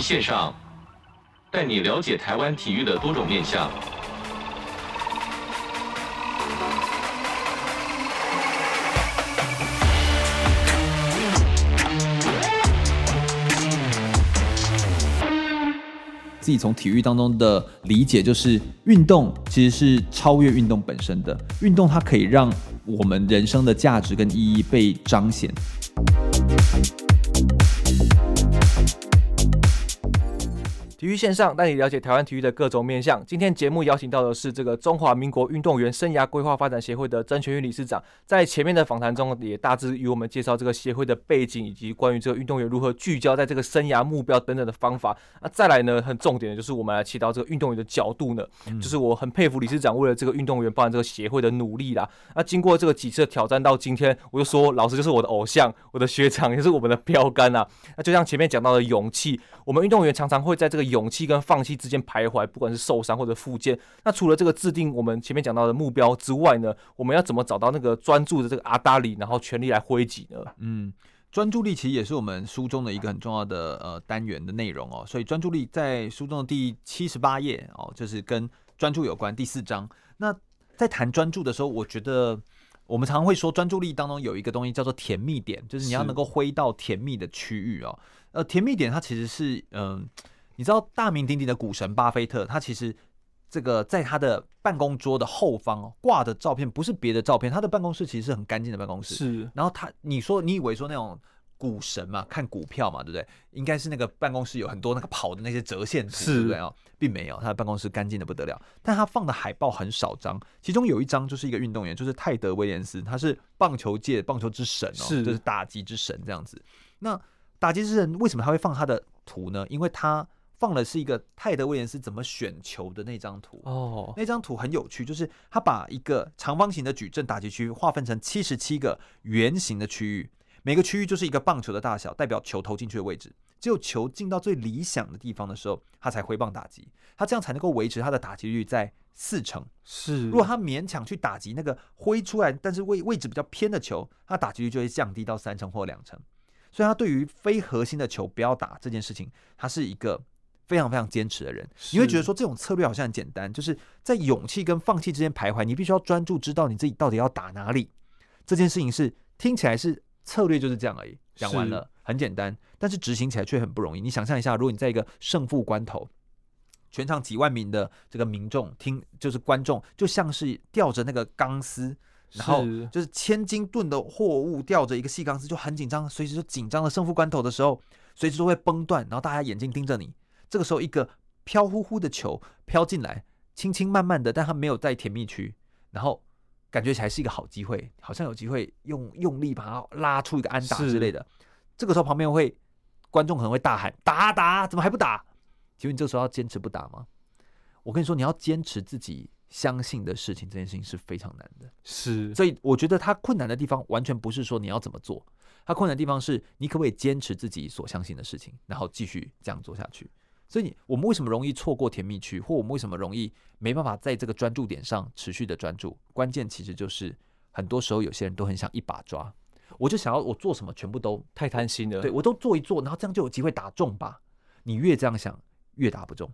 线上，带你了解台湾体育的多种面向。自己从体育当中的理解，就是运动其实是超越运动本身的。运动它可以让我们人生的价值跟意义被彰显。体育线上带你了解台湾体育的各种面向。今天节目邀请到的是这个中华民国运动员生涯规划发展协会的曾全玉理事长，在前面的访谈中也大致与我们介绍这个协会的背景，以及关于这个运动员如何聚焦在这个生涯目标等等的方法。那再来呢，很重点的就是我们来提到这个运动员的角度呢，嗯、就是我很佩服理事长为了这个运动员，包含这个协会的努力啦。那经过这个几次的挑战到今天，我就说老师就是我的偶像，我的学长也是我们的标杆啊。那就像前面讲到的勇气，我们运动员常常会在这个勇气跟放弃之间徘徊，不管是受伤或者复健。那除了这个制定我们前面讲到的目标之外呢，我们要怎么找到那个专注的这个阿达里，然后全力来挥击呢？嗯，专注力其实也是我们书中的一个很重要的呃单元的内容哦。所以专注力在书中的第七十八页哦，就是跟专注有关第四章。那在谈专注的时候，我觉得我们常常会说专注力当中有一个东西叫做甜蜜点，就是你要能够挥到甜蜜的区域哦。呃，甜蜜点它其实是嗯。你知道大名鼎鼎的股神巴菲特，他其实这个在他的办公桌的后方哦挂的照片不是别的照片，他的办公室其实是很干净的办公室。是，然后他你说你以为说那种股神嘛，看股票嘛，对不对？应该是那个办公室有很多那个跑的那些折线图，是对不对啊？并没有，他的办公室干净的不得了。但他放的海报很少张，其中有一张就是一个运动员，就是泰德威廉斯，他是棒球界棒球之神哦，是就是打击之神这样子。那打击之神为什么他会放他的图呢？因为他放的是一个泰德威廉斯怎么选球的那张图哦，那张图很有趣，就是他把一个长方形的矩阵打击区划分成七十七个圆形的区域，每个区域就是一个棒球的大小，代表球投进去的位置。只有球进到最理想的地方的时候，他才挥棒打击，他这样才能够维持他的打击率在四成。是，如果他勉强去打击那个挥出来但是位位置比较偏的球，他打击率就会降低到三成或两成。所以，他对于非核心的球不要打这件事情，他是一个。非常非常坚持的人，你会觉得说这种策略好像很简单，就是在勇气跟放弃之间徘徊。你必须要专注，知道你自己到底要打哪里。这件事情是听起来是策略就是这样而已，讲完了很简单，但是执行起来却很不容易。你想象一下，如果你在一个胜负关头，全场几万名的这个民众听，就是观众，就像是吊着那个钢丝，然后就是千斤吨的货物吊着一个细钢丝，就很紧张，随时就紧张的胜负关头的时候，随时都会崩断，然后大家眼睛盯着你。这个时候，一个飘忽忽的球飘进来，轻轻慢慢的，但它没有在甜蜜区，然后感觉起来是一个好机会，好像有机会用用力把它拉出一个安打之类的。这个时候旁边会观众可能会大喊：“打打，怎么还不打？”请问你这个时候要坚持不打吗？我跟你说，你要坚持自己相信的事情，这件事情是非常难的。是，所以我觉得它困难的地方完全不是说你要怎么做，它困难的地方是你可不可以坚持自己所相信的事情，然后继续这样做下去。所以，我们为什么容易错过甜蜜区，或我们为什么容易没办法在这个专注点上持续的专注？关键其实就是，很多时候有些人都很想一把抓，我就想要我做什么全部都太贪心了，对，我都做一做，然后这样就有机会打中吧。你越这样想，越打不中。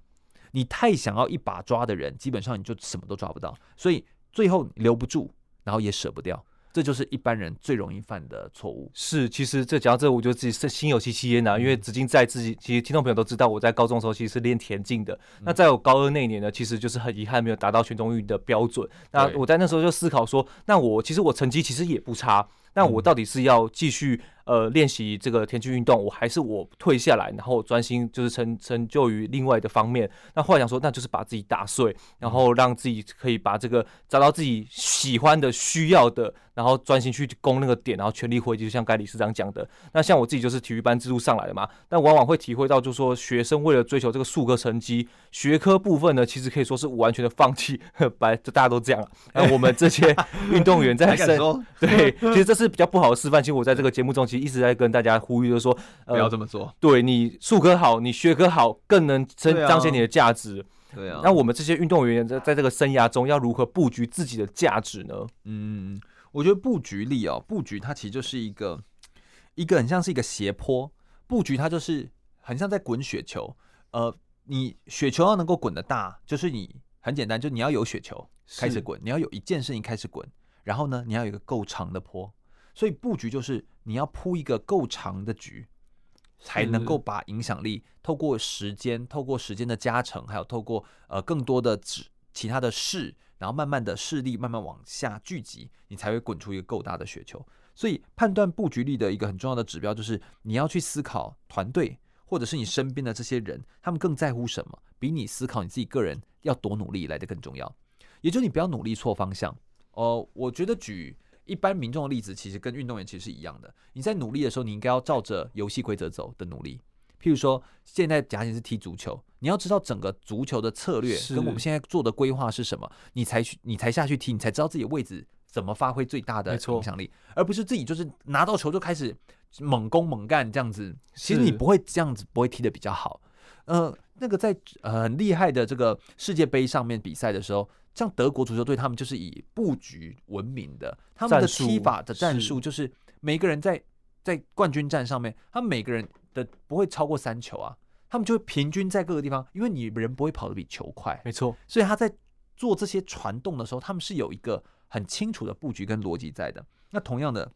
你太想要一把抓的人，基本上你就什么都抓不到，所以最后留不住，然后也舍不掉。这就是一般人最容易犯的错误。是，其实这讲到这，我就自己是心有戚戚焉呐。因为至今在自己，其实听众朋友都知道，我在高中的时候其实是练田径的。嗯、那在我高二那一年呢，其实就是很遗憾没有达到全中运的标准。那我在那时候就思考说，那我其实我成绩其实也不差，那我到底是要继续？呃，练习这个田径运动，我还是我退下来，然后专心就是成成就于另外的方面。那后来想说，那就是把自己打碎，然后让自己可以把这个找到自己喜欢的、需要的，然后专心去攻那个点，然后全力挥击。就像该理事长讲的，那像我自己就是体育班制度上来的嘛，但往往会体会到，就是说学生为了追求这个数科成绩，学科部分呢，其实可以说是完全的放弃。白，就大家都这样。那我们这些运动员在说，对，其实这是比较不好的示范。其实我在这个节目中，其实一直在跟大家呼吁，就是说，不要这么做。对，你术科好，你学科好，更能彰彰显你的价值。对啊。那我们这些运动员在在这个生涯中，要如何布局自己的价值呢？嗯，我觉得布局力哦，布局它其实就是一个一个很像是一个斜坡，布局它就是很像在滚雪球。呃，你雪球要能够滚得大，就是你很简单，就你要有雪球开始滚，你要有一件事情开始滚，然后呢，你要有一个够长的坡。所以布局就是你要铺一个够长的局，才能够把影响力透过时间，透过时间的加成，还有透过呃更多的指其他的势，然后慢慢的势力慢慢往下聚集，你才会滚出一个够大的雪球。所以判断布局力的一个很重要的指标就是你要去思考团队或者是你身边的这些人，他们更在乎什么，比你思考你自己个人要多努力来的更重要。也就是你不要努力错方向哦、呃。我觉得举。一般民众的例子其实跟运动员其实是一样的。你在努力的时候，你应该要照着游戏规则走的努力。譬如说，现在假设是踢足球，你要知道整个足球的策略跟我们现在做的规划是什么，你才去你才下去踢，你才知道自己的位置怎么发挥最大的影响力，而不是自己就是拿到球就开始猛攻猛干这样子。其实你不会这样子，不会踢的比较好。呃，那个在呃很厉害的这个世界杯上面比赛的时候。像德国足球队，他们就是以布局闻名的。他们的踢法的战术就是每个人在在冠军战上面，他们每个人的不会超过三球啊。他们就会平均在各个地方，因为你人不会跑得比球快，没错。所以他在做这些传动的时候，他们是有一个很清楚的布局跟逻辑在的。那同样的，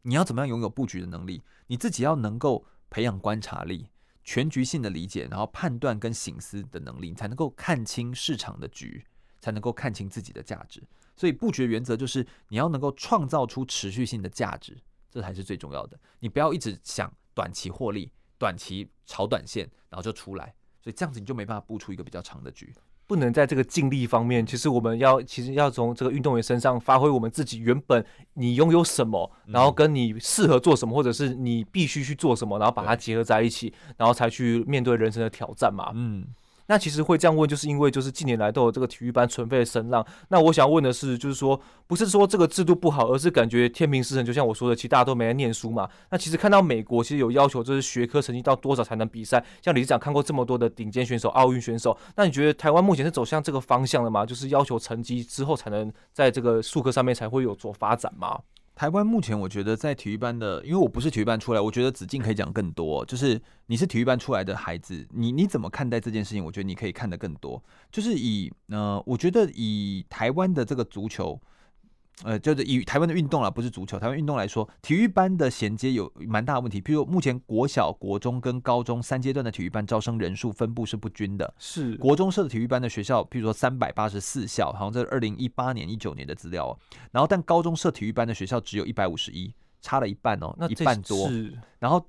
你要怎么样拥有布局的能力？你自己要能够培养观察力、全局性的理解，然后判断跟醒思的能力，你才能够看清市场的局。才能够看清自己的价值，所以布局原则就是你要能够创造出持续性的价值，这才是最重要的。你不要一直想短期获利、短期炒短线，然后就出来，所以这样子你就没办法布出一个比较长的局。不能在这个尽力方面，其实我们要其实要从这个运动员身上发挥我们自己原本你拥有什么，然后跟你适合做什么，或者是你必须去做什么，然后把它结合在一起，然后才去面对人生的挑战嘛。嗯。那其实会这样问，就是因为就是近年来都有这个体育班存废的声浪。那我想问的是，就是说不是说这个制度不好，而是感觉天平失衡。就像我说的，其实大家都没来念书嘛。那其实看到美国其实有要求，就是学科成绩到多少才能比赛。像理事长看过这么多的顶尖选手、奥运选手，那你觉得台湾目前是走向这个方向了吗？就是要求成绩之后才能在这个术科上面才会有所发展吗？台湾目前，我觉得在体育班的，因为我不是体育班出来，我觉得子靖可以讲更多。就是你是体育班出来的孩子，你你怎么看待这件事情？我觉得你可以看得更多。就是以呃，我觉得以台湾的这个足球。呃，就是以台湾的运动啊，不是足球，台湾运动来说，体育班的衔接有蛮大的问题。譬如目前国小、国中跟高中三阶段的体育班招生人数分布是不均的。是国中设的体育班的学校，譬如说三百八十四校，好像这是二零一八年、一九年的资料哦。然后，但高中设体育班的学校只有一百五十一，差了一半哦，那一半多。然后。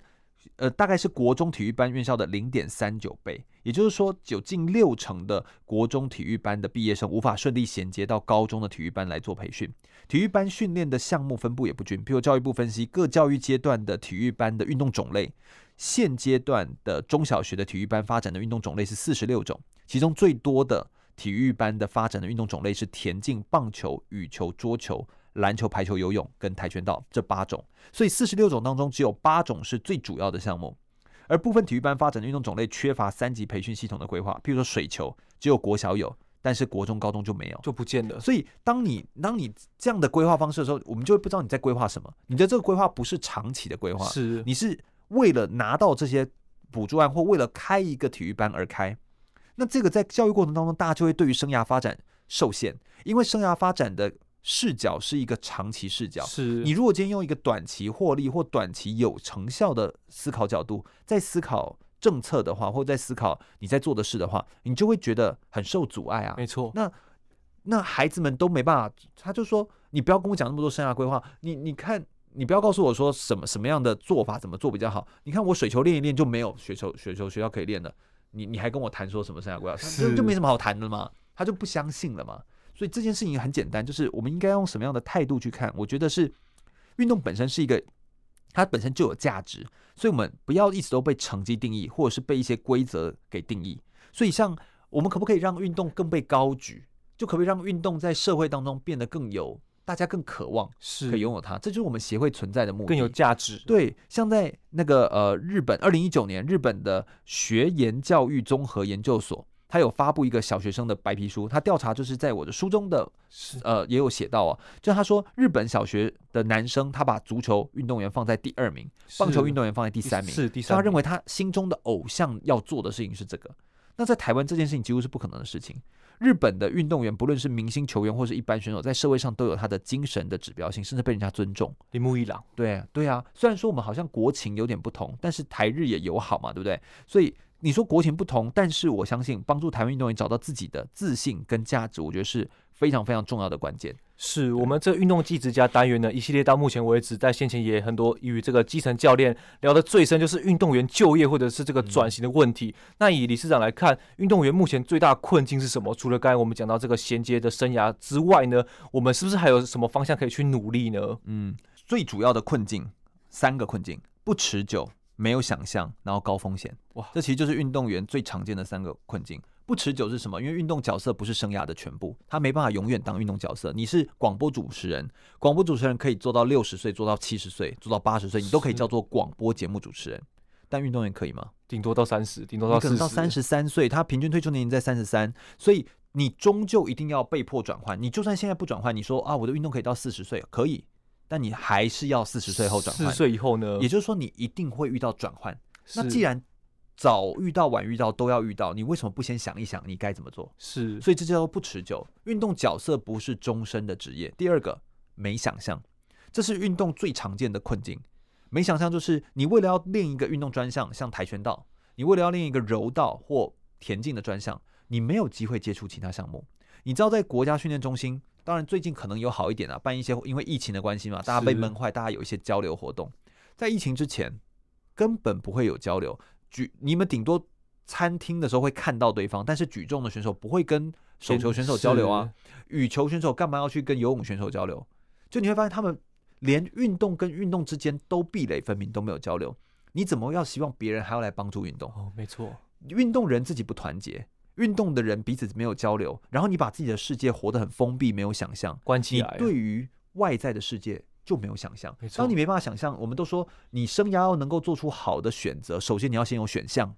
呃，大概是国中体育班院校的零点三九倍，也就是说，有近六成的国中体育班的毕业生无法顺利衔接到高中的体育班来做培训。体育班训练的项目分布也不均，譬如教育部分析各教育阶段的体育班的运动种类，现阶段的中小学的体育班发展的运动种类是四十六种，其中最多的体育班的发展的运动种类是田径、棒球、羽球、桌球。篮球、排球、游泳跟跆拳道这八种，所以四十六种当中只有八种是最主要的项目，而部分体育班发展的运动种类缺乏三级培训系统的规划，譬如说水球，只有国小有，但是国中、高中就没有，就不见得。所以当你当你这样的规划方式的时候，我们就会不知道你在规划什么。你的这个规划不是长期的规划，是你是为了拿到这些补助案或为了开一个体育班而开。那这个在教育过程当中，大家就会对于生涯发展受限，因为生涯发展的。视角是一个长期视角，是。你如果今天用一个短期获利或短期有成效的思考角度在思考政策的话，或在思考你在做的事的话，你就会觉得很受阻碍啊。没错，那那孩子们都没办法，他就说你不要跟我讲那么多生涯规划，你你看你不要告诉我说什么什么样的做法怎么做比较好，你看我水球练一练就没有雪球雪球学校可以练的，你你还跟我谈说什么生涯规划，就就没什么好谈的嘛，他就不相信了嘛。所以这件事情很简单，就是我们应该用什么样的态度去看？我觉得是运动本身是一个，它本身就有价值，所以我们不要一直都被成绩定义，或者是被一些规则给定义。所以，像我们可不可以让运动更被高举？就可不可以让运动在社会当中变得更有，大家更渴望是可以拥有它？这就是我们协会存在的目的，更有价值。对，像在那个呃日本，二零一九年日本的学研教育综合研究所。他有发布一个小学生的白皮书，他调查就是在我的书中的呃也有写到啊，就他说日本小学的男生他把足球运动员放在第二名，棒球运动员放在第三名，是第三名，他认为他心中的偶像要做的事情是这个。那在台湾这件事情几乎是不可能的事情。日本的运动员不论是明星球员或是一般选手，在社会上都有他的精神的指标性，甚至被人家尊重。铃木一朗，对对啊，虽然说我们好像国情有点不同，但是台日也友好嘛，对不对？所以你说国情不同，但是我相信帮助台湾运动员找到自己的自信跟价值，我觉得是非常非常重要的关键。是我们这运动技职家单元呢，一系列到目前为止，在先前也很多与这个基层教练聊得最深，就是运动员就业或者是这个转型的问题。嗯、那以理事长来看，运动员目前最大的困境是什么？除了刚才我们讲到这个衔接的生涯之外呢，我们是不是还有什么方向可以去努力呢？嗯，最主要的困境三个困境：不持久、没有想象，然后高风险。哇，这其实就是运动员最常见的三个困境。不持久是什么？因为运动角色不是生涯的全部，他没办法永远当运动角色。你是广播主持人，广播主持人可以做到六十岁，做到七十岁，做到八十岁，你都可以叫做广播节目主持人。但运动员可以吗？顶多到三十，顶多到可能到三十三岁，他平均退休年龄在三十三，所以你终究一定要被迫转换。你就算现在不转换，你说啊，我的运动可以到四十岁，可以，但你还是要四十岁后转换。四十岁以后呢？也就是说，你一定会遇到转换。那既然早遇到晚遇到都要遇到，你为什么不先想一想你该怎么做？是，所以这叫做不持久。运动角色不是终身的职业。第二个，没想象，这是运动最常见的困境。没想象就是你为了要练一个运动专项，像跆拳道，你为了要练一个柔道或田径的专项，你没有机会接触其他项目。你知道，在国家训练中心，当然最近可能有好一点啊，办一些因为疫情的关系嘛，大家被闷坏，大家有一些交流活动。在疫情之前，根本不会有交流。举你们顶多餐厅的时候会看到对方，但是举重的选手不会跟手球选手交流啊，羽球选手干嘛要去跟游泳选手交流？就你会发现他们连运动跟运动之间都壁垒分明，都没有交流。你怎么要希望别人还要来帮助运动？哦，没错，运动人自己不团结，运动的人彼此没有交流，然后你把自己的世界活得很封闭，没有想象，关起对于外在的世界。就没有想象。当你没办法想象，我们都说你生涯要能够做出好的选择，首先你要先有选项。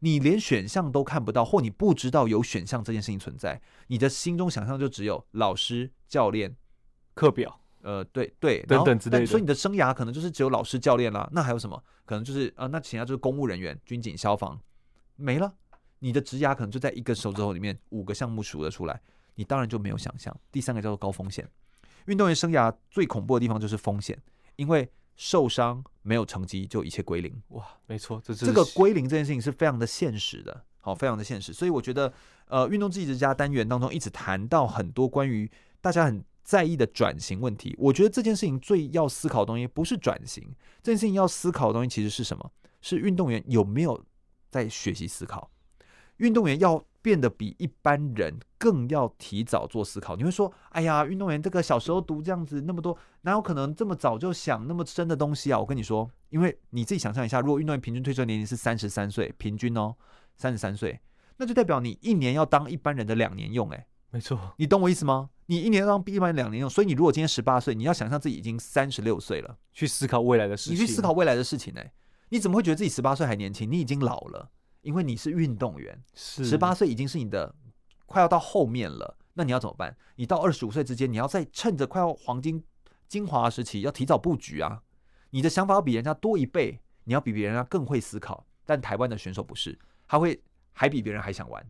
你连选项都看不到，或你不知道有选项这件事情存在，你的心中想象就只有老师、教练、课表，呃，对对，等等之类的。所以你的生涯可能就是只有老师、教练啦。那还有什么？可能就是啊、呃，那其他就是公务人员、军警、消防，没了。你的职涯可能就在一个手指头里面，五个项目数得出来，你当然就没有想象。第三个叫做高风险。运动员生涯最恐怖的地方就是风险，因为受伤没有成绩就一切归零。哇，没错，这这个归零这件事情是非常的现实的，好，非常的现实。所以我觉得，呃，运动技职家单元当中一直谈到很多关于大家很在意的转型问题。我觉得这件事情最要思考的东西不是转型，这件事情要思考的东西其实是什么？是运动员有没有在学习思考？运动员要。变得比一般人更要提早做思考。你会说：“哎呀，运动员这个小时候读这样子那么多，哪有可能这么早就想那么深的东西啊？”我跟你说，因为你自己想象一下，如果运动员平均退休年龄是三十三岁，平均哦，三十三岁，那就代表你一年要当一般人的两年用。哎，没错，你懂我意思吗？你一年要当一般人两年用，所以你如果今天十八岁，你要想象自己已经三十六岁了，去思考未来的事情。你去思考未来的事情，哎，你怎么会觉得自己十八岁还年轻？你已经老了，因为你是运动员，十八岁已经是你的。快要到后面了，那你要怎么办？你到二十五岁之间，你要再趁着快要黄金精华时期，要提早布局啊！你的想法要比人家多一倍，你要比别人家更会思考。但台湾的选手不是，他会还比别人还想玩，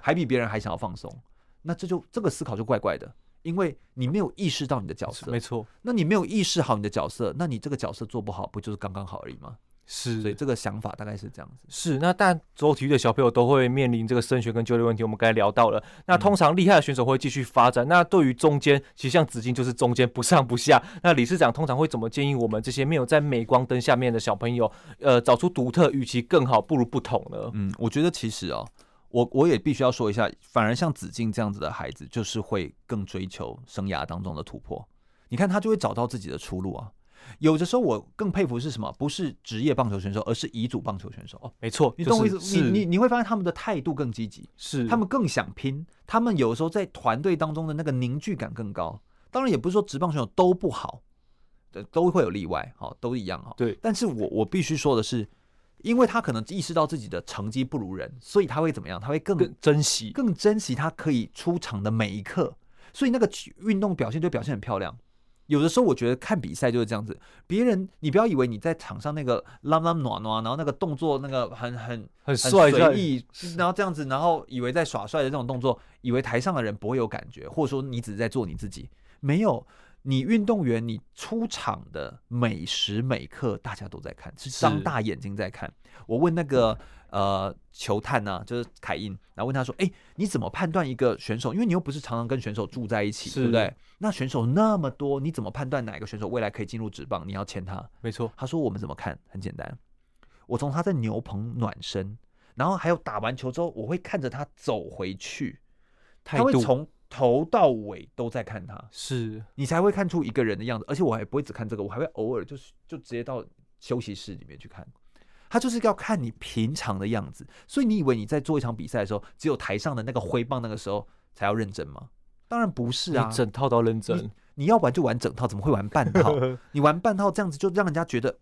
还比别人还想要放松。那这就这个思考就怪怪的，因为你没有意识到你的角色。没错，那你没有意识好你的角色，那你这个角色做不好，不就是刚刚好而已吗？是，所以这个想法大概是这样子。是，那但所有体育的小朋友都会面临这个升学跟就业问题。我们刚才聊到了，那通常厉害的选手会继续发展。嗯、那对于中间，其实像子敬就是中间不上不下。那理事长通常会怎么建议我们这些没有在镁光灯下面的小朋友，呃，找出独特，与其更好，不如不同呢？嗯，我觉得其实哦，我我也必须要说一下，反而像子敬这样子的孩子，就是会更追求生涯当中的突破。你看他就会找到自己的出路啊。有的时候我更佩服是什么？不是职业棒球选手，而是乙组棒球选手。哦，没错，你懂我意思？就是、你你你会发现他们的态度更积极，是他们更想拼，他们有时候在团队当中的那个凝聚感更高。当然，也不是说职棒选手都不好，都会有例外，好，都一样哈。对，但是我我必须说的是，因为他可能意识到自己的成绩不如人，所以他会怎么样？他会更，更珍惜，更珍惜他可以出场的每一刻，所以那个运动表现就表现很漂亮。有的时候我觉得看比赛就是这样子，别人你不要以为你在场上那个浪浪暖暖，然后那个动作那个很很很帅随意，然后这样子，然后以为在耍帅的这种动作，以为台上的人不会有感觉，或者说你只是在做你自己，没有。你运动员，你出场的每时每刻，大家都在看，是张大眼睛在看。我问那个呃球探呢、啊，就是凯印，然后问他说：“哎、欸，你怎么判断一个选手？因为你又不是常常跟选手住在一起，对不对？那选手那么多，你怎么判断哪个选手未来可以进入职棒？你要签他？没错。他说我们怎么看？很简单，我从他在牛棚暖身，然后还有打完球之后，我会看着他走回去，他会从。头到尾都在看他，是你才会看出一个人的样子。而且我还不会只看这个，我还会偶尔就是就直接到休息室里面去看。他就是要看你平常的样子。所以你以为你在做一场比赛的时候，只有台上的那个挥棒那个时候才要认真吗？当然不是啊，整套都要认真你。你要玩就玩整套，怎么会玩半套？你玩半套这样子就让人家觉得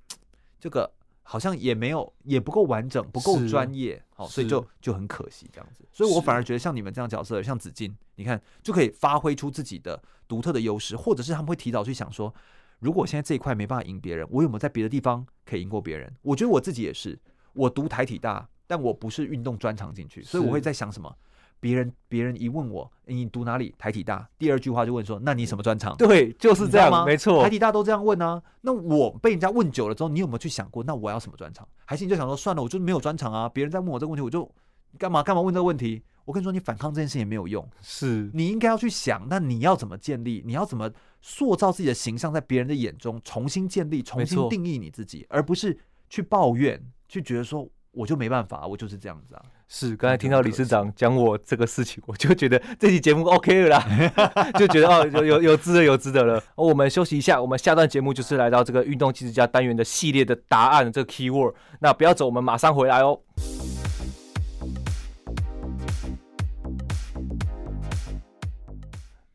这个。好像也没有，也不够完整，不够专业，好，所以就就很可惜这样子。所以我反而觉得像你们这样角色，像子金，你看就可以发挥出自己的独特的优势，或者是他们会提早去想说，如果现在这一块没办法赢别人，我有没有在别的地方可以赢过别人？我觉得我自己也是，我读台体大，但我不是运动专长进去，所以我会在想什么。别人别人一问我，你读哪里？台体大。第二句话就问说，那你什么专长？对，就是这样吗？没错，台体大都这样问啊。那我被人家问久了之后，你有没有去想过，那我要什么专长？还是你就想说，算了，我就没有专长啊。别人在问我这个问题，我就干嘛干嘛问这个问题？我跟你说，你反抗这件事也没有用。是你应该要去想，那你要怎么建立？你要怎么塑造自己的形象，在别人的眼中重新建立、重新定义你自己，而不是去抱怨，去觉得说。我就没办法，我就是这样子啊。是，刚才听到理事长讲我这个事情，我就觉得这期节目 OK 了啦，就觉得哦，有有有值得有值得了。我们休息一下，我们下段节目就是来到这个运动技术家单元的系列的答案这个 keyword。那不要走，我们马上回来哦。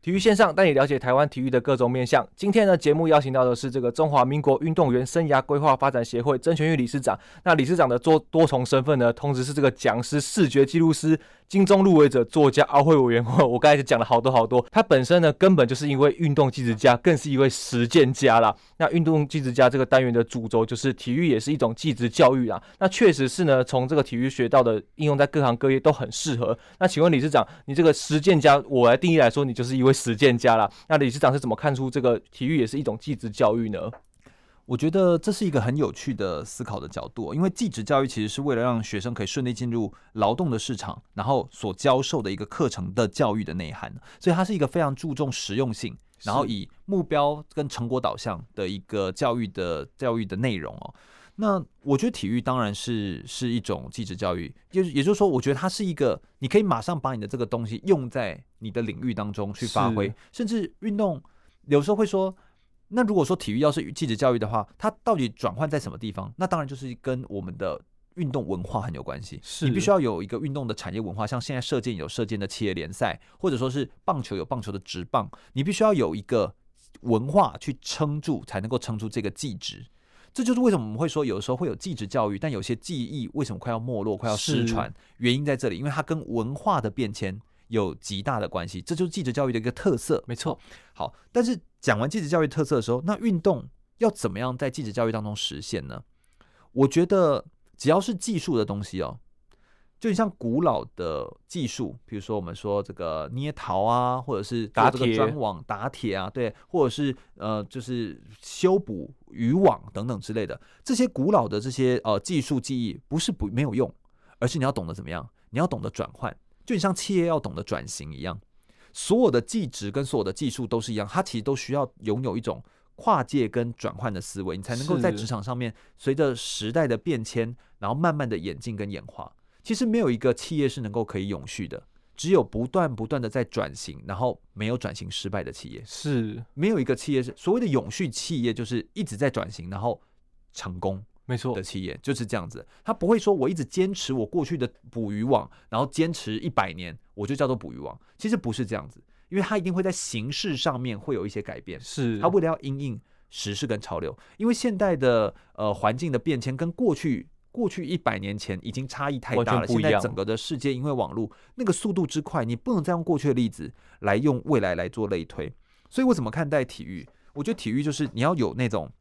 体育线上带你了解台湾体育的各种面向。今天呢，节目邀请到的是这个中华民国运动员生涯规划发展协会曾全玉理事长。那理事长的多多重身份呢，同时是这个讲师、视觉记录师。金钟入围者、作家、奥会委员，我刚才就讲了好多好多。他本身呢，根本就是一位运动技术家，更是一位实践家啦。那运动技术家这个单元的主轴就是体育，也是一种技职教育啊。那确实是呢，从这个体育学到的应用在各行各业都很适合。那请问理事长，你这个实践家，我来定义来说，你就是一位实践家啦。那理事长是怎么看出这个体育也是一种技职教育呢？我觉得这是一个很有趣的思考的角度，因为技职教育其实是为了让学生可以顺利进入劳动的市场，然后所教授的一个课程的教育的内涵，所以它是一个非常注重实用性，然后以目标跟成果导向的一个教育的教育的内容哦。那我觉得体育当然是是一种技职教育，就是也就是说，我觉得它是一个你可以马上把你的这个东西用在你的领域当中去发挥，甚至运动有时候会说。那如果说体育要是技职教育的话，它到底转换在什么地方？那当然就是跟我们的运动文化很有关系。是你必须要有一个运动的产业文化，像现在射箭有射箭的企业联赛，或者说是棒球有棒球的职棒，你必须要有一个文化去撑住，才能够撑住这个技职。这就是为什么我们会说有的时候会有技职教育，但有些技艺为什么快要没落、快要失传？原因在这里，因为它跟文化的变迁有极大的关系。这就是技职教育的一个特色。没错。好，但是。讲完技职教育特色的时候，那运动要怎么样在技职教育当中实现呢？我觉得只要是技术的东西哦，就像古老的技术，比如说我们说这个捏陶啊，或者是打这个砖网、打铁啊，对，或者是呃，就是修补渔网等等之类的这些古老的这些呃技术技艺，不是不没有用，而是你要懂得怎么样，你要懂得转换，就像企业要懂得转型一样。所有的技职跟所有的技术都是一样，它其实都需要拥有一种跨界跟转换的思维，你才能够在职场上面随着时代的变迁，然后慢慢的演进跟演化。其实没有一个企业是能够可以永续的，只有不断不断的在转型，然后没有转型失败的企业。是没有一个企业是所谓的永续企业，就是一直在转型，然后成功。没错，的企业就是这样子，他不会说我一直坚持我过去的捕鱼网，然后坚持一百年，我就叫做捕鱼网。其实不是这样子，因为他一定会在形式上面会有一些改变。是，他为了要因应时事跟潮流，因为现代的呃环境的变迁跟过去过去一百年前已经差异太大了。现在整个的世界因为网络那个速度之快，你不能再用过去的例子来用未来来做类推。所以我怎么看待体育？我觉得体育就是你要有那种。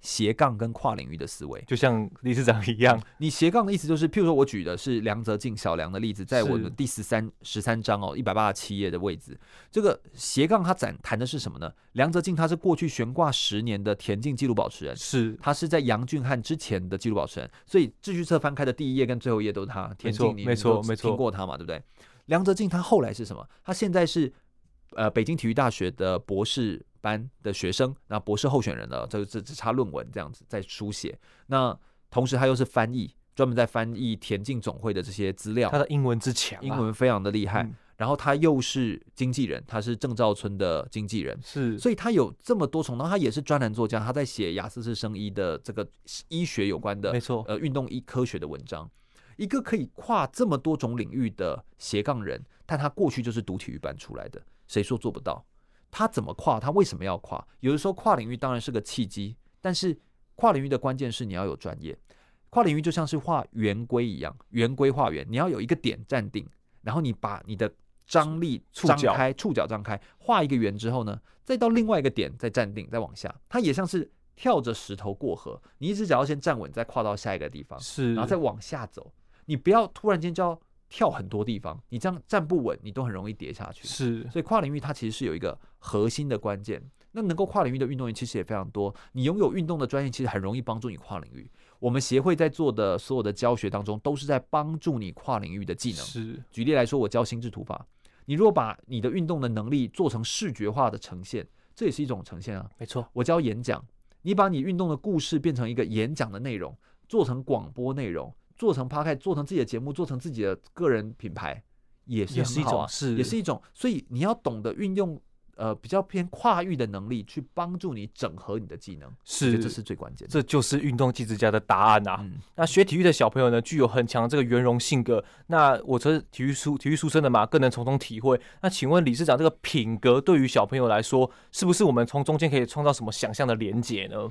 斜杠跟跨领域的思维，就像理事长一样。你斜杠的意思就是，譬如说我举的是梁泽静小梁的例子，在我的第十三十三章哦，一百八十七页的位置。这个斜杠他展谈的是什么呢？梁泽静他是过去悬挂十年的田径纪录保持人，是他是在杨俊汉之前的纪录保持人，所以秩序册翻开的第一页跟最后一页都是他。田径你没错没错，听过他嘛？对不对？梁泽静他后来是什么？他现在是呃北京体育大学的博士。班的学生，那博士候选人呢？这这只差论文这样子在书写。那同时他又是翻译，专门在翻译田径总会的这些资料。他的英文之强，英文非常的厉害。嗯、然后他又是经纪人，他是郑兆村的经纪人，是，所以他有这么多重。然后他也是专栏作家，他在写亚斯士生医的这个医学有关的，没错，呃，运动医科学的文章。一个可以跨这么多种领域的斜杠人，但他过去就是读体育班出来的，谁说做不到？他怎么跨？他为什么要跨？有的时候跨领域当然是个契机，但是跨领域的关键是你要有专业。跨领域就像是画圆规一样，圆规画圆，你要有一个点站定，然后你把你的张力张开，触角张开，画一个圆之后呢，再到另外一个点再站定，再往下。它也像是跳着石头过河，你一只脚要先站稳，再跨到下一个地方，是，然后再往下走。你不要突然间就要跳很多地方，你这样站不稳，你都很容易跌下去。是，所以跨领域它其实是有一个核心的关键。那能够跨领域的运动员其实也非常多。你拥有运动的专业，其实很容易帮助你跨领域。我们协会在做的所有的教学当中，都是在帮助你跨领域的技能。是，举例来说，我教心智图法，你如果把你的运动的能力做成视觉化的呈现，这也是一种呈现啊。没错，我教演讲，你把你运动的故事变成一个演讲的内容，做成广播内容。做成 Podcast，做成自己的节目，做成自己的个人品牌，也是很好啊，也是一种，是，也是一种。所以你要懂得运用呃比较偏跨域的能力，去帮助你整合你的技能，是，这是最关键的。这就是运动技职家的答案啊。嗯、那学体育的小朋友呢，具有很强的这个圆融性格。那我是体育出体育出身的嘛，更能从中体会。那请问理事长，这个品格对于小朋友来说，是不是我们从中间可以创造什么想象的连结呢？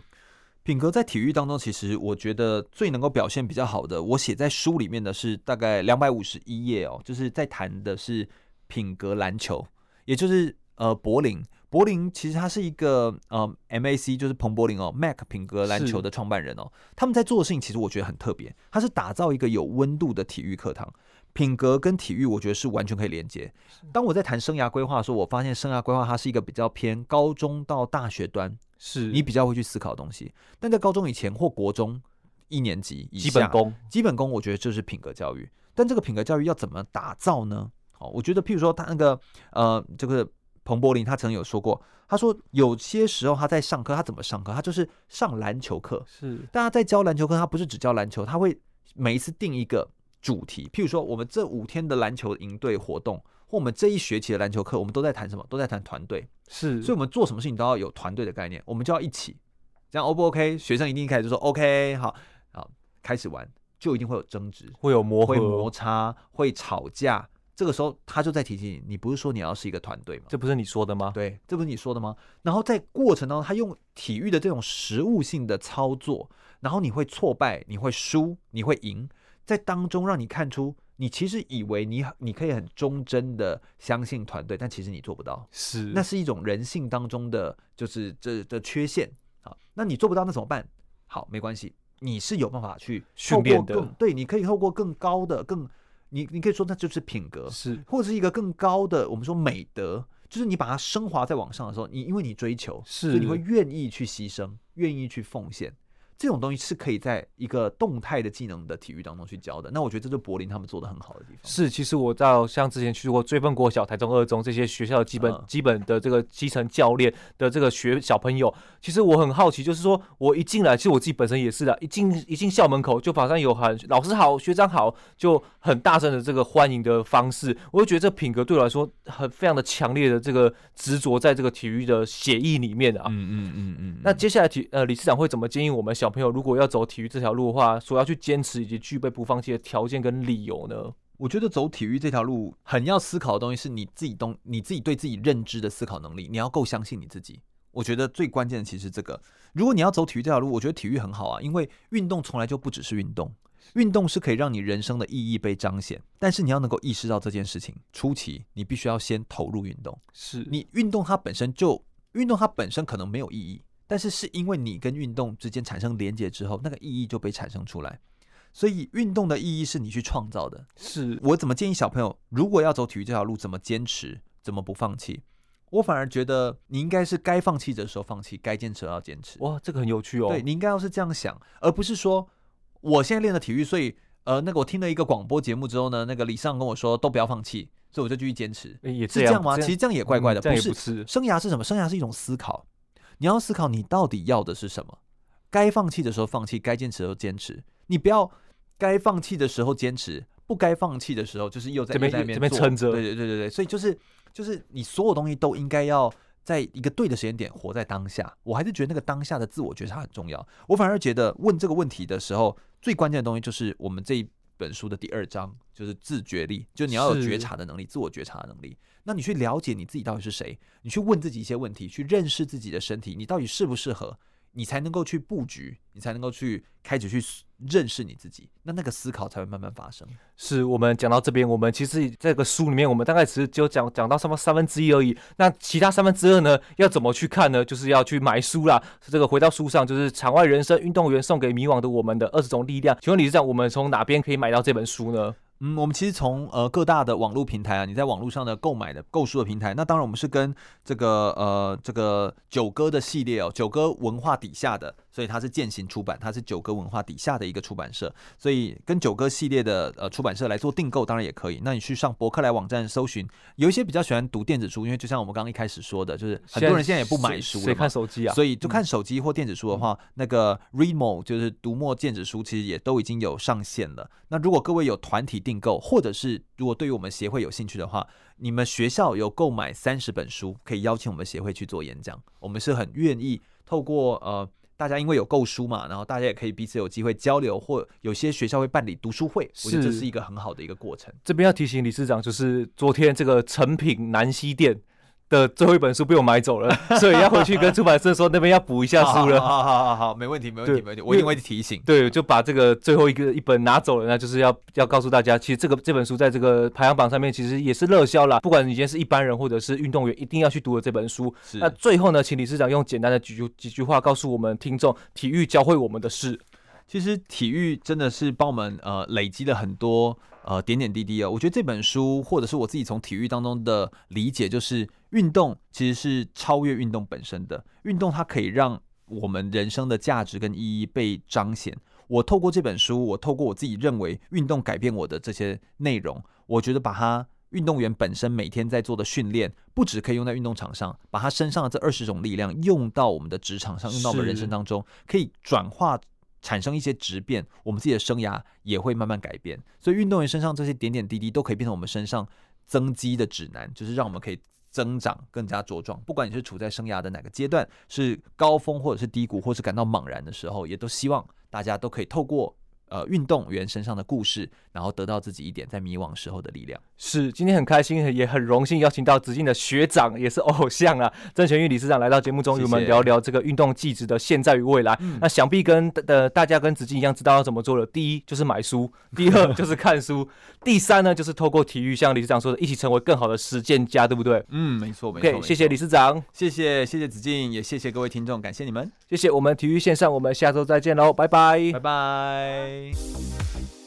品格在体育当中，其实我觉得最能够表现比较好的，我写在书里面的是大概两百五十一页哦，就是在谈的是品格篮球，也就是呃柏林，柏林其实他是一个呃 MAC，就是彭柏林哦，Mac 品格篮球的创办人哦，他们在做的事情其实我觉得很特别，他是打造一个有温度的体育课堂，品格跟体育我觉得是完全可以连接。当我在谈生涯规划的时候，我发现生涯规划它是一个比较偏高中到大学端。是你比较会去思考的东西，但在高中以前或国中一年级以下，基本功，基本功，我觉得就是品格教育。但这个品格教育要怎么打造呢？哦，我觉得譬如说他那个呃，这个彭柏林他曾经有说过，他说有些时候他在上课，他怎么上课？他就是上篮球课，是大家在教篮球课，他不是只教篮球，他会每一次定一个主题，譬如说我们这五天的篮球营队活动。或我们这一学期的篮球课，我们都在谈什么？都在谈团队，是，所以我们做什么事情都要有团队的概念，我们就要一起，这样 O 不 OK？学生一定一开始就说 OK，好，好，开始玩就一定会有争执，会有磨合，会摩擦，会吵架。这个时候他就在提醒你，你不是说你要是一个团队吗？这不是你说的吗？对，这不是你说的吗？然后在过程当中，他用体育的这种实物性的操作，然后你会挫败，你会输，你会赢，在当中让你看出。你其实以为你你可以很忠贞的相信团队，但其实你做不到，是，那是一种人性当中的就是这的缺陷。啊，那你做不到那怎么办？好，没关系，你是有办法去训练的。对，你可以透过更高的、更你你可以说那就是品格，是，或者是一个更高的我们说美德，就是你把它升华在往上的时候，你因为你追求，是，你会愿意去牺牲，愿意去奉献。这种东西是可以在一个动态的技能的体育当中去教的，那我觉得这是柏林他们做的很好的地方。是，其实我到像之前去过追分国小、台中二中这些学校的基本、嗯、基本的这个基层教练的这个学小朋友，其实我很好奇，就是说我一进来，其实我自己本身也是的，一进一进校门口就马上有喊老师好、学长好，就很大声的这个欢迎的方式，我就觉得这品格对我来说很非常的强烈的这个执着在这个体育的血液里面啊。嗯嗯嗯嗯，嗯。那接下来体呃理事长会怎么建议我们小朋友如果要走体育这条路的话，所要去坚持以及具备不放弃的条件跟理由呢？我觉得走体育这条路，很要思考的东西是你自己东你自己对自己认知的思考能力，你要够相信你自己。我觉得最关键的其实是这个。如果你要走体育这条路，我觉得体育很好啊，因为运动从来就不只是运动，运动是可以让你人生的意义被彰显。但是你要能够意识到这件事情，初期你必须要先投入运动。是你运动它本身就运动它本身可能没有意义，但是是因为你跟运动之间产生连结之后，那个意义就被产生出来。所以运动的意义是你去创造的。是我怎么建议小朋友，如果要走体育这条路，怎么坚持，怎么不放弃？我反而觉得你应该是该放弃的时候放弃，该坚持要坚持。哇，这个很有趣哦。对，你应该要是这样想，而不是说我现在练了体育，所以呃，那个我听了一个广播节目之后呢，那个李尚跟我说都不要放弃，所以我就继续坚持。也是这样吗？其实这样也怪怪的。不是，生涯是什么？生涯是一种思考，你要思考你到底要的是什么。该放弃的时候放弃，该坚持的时候坚持。你不要该放弃的时候坚持，不该放弃的时候就是又在这边这边撑着。对对对对对，所以就是。就是你所有东西都应该要在一个对的时间点活在当下。我还是觉得那个当下的自我觉察很重要。我反而觉得问这个问题的时候，最关键的东西就是我们这一本书的第二章，就是自觉力，就你要有觉察的能力，自我觉察的能力。那你去了解你自己到底是谁，你去问自己一些问题，去认识自己的身体，你到底适不适合？你才能够去布局，你才能够去开始去认识你自己，那那个思考才会慢慢发生。是我们讲到这边，我们其实这个书里面，我们大概只就讲讲到什么三分之一而已。那其他三分之二呢，要怎么去看呢？就是要去买书啦。这个回到书上，就是场外人生运动员送给迷惘的我们的二十种力量。请问理事长，我们从哪边可以买到这本书呢？嗯，我们其实从呃各大的网络平台啊，你在网络上的购买的购书的平台，那当然我们是跟这个呃这个九歌的系列哦，九歌文化底下的。所以它是践行出版，它是九歌文化底下的一个出版社，所以跟九歌系列的呃出版社来做订购，当然也可以。那你去上博客来网站搜寻，有一些比较喜欢读电子书，因为就像我们刚刚一开始说的，就是很多人现在也不买书了，谁看手机啊？所以就看手机或电子书的话，嗯、那个 Readmoo 就是读墨电子书，其实也都已经有上线了。那如果各位有团体订购，或者是如果对于我们协会有兴趣的话，你们学校有购买三十本书，可以邀请我们协会去做演讲，我们是很愿意透过呃。大家因为有购书嘛，然后大家也可以彼此有机会交流，或有些学校会办理读书会，我觉得这是一个很好的一个过程。这边要提醒理事长，就是昨天这个诚品南西店的最后一本书被我买走了，所以要回去跟出版社说那边要补一下书了。好好好好，没问题没问题没问题，我一定会提醒。对，就把这个最后一个一本拿走了，那就是要要告诉大家，其实这个这本书在这个排行榜上面其实也是热销啦。不管你今天是一般人或者是运动员，一定要去读的这本书。是。那最后呢，请理事长用简单的几句几句话告诉我们听众，体育教会我们的事。其实体育真的是帮我们呃累积了很多呃点点滴滴哦。我觉得这本书或者是我自己从体育当中的理解，就是运动其实是超越运动本身的。运动它可以让我们人生的价值跟意义被彰显。我透过这本书，我透过我自己认为运动改变我的这些内容，我觉得把它运动员本身每天在做的训练，不只可以用在运动场上，把他身上的这二十种力量用到我们的职场上，用到我们人生当中，可以转化。产生一些质变，我们自己的生涯也会慢慢改变。所以运动员身上这些点点滴滴都可以变成我们身上增肌的指南，就是让我们可以增长更加茁壮。不管你是处在生涯的哪个阶段，是高峰或者是低谷，或是感到茫然的时候，也都希望大家都可以透过。呃，运动员身上的故事，然后得到自己一点在迷惘时候的力量。是，今天很开心，也很荣幸邀请到子敬的学长，也是偶像啊，郑玄玉理事长来到节目中与我们聊聊这个运动技职的现在与未来。嗯、那想必跟呃大家跟子敬一样，知道要怎么做了。第一就是买书，第二就是看书，第三呢就是透过体育，像理事长说的，一起成为更好的实践家，对不对？嗯，没错，没错。Okay, 谢谢理事长，谢谢谢谢子敬，也谢谢各位听众，感谢你们，谢谢我们体育线上，我们下周再见喽，拜拜，拜拜。Bye.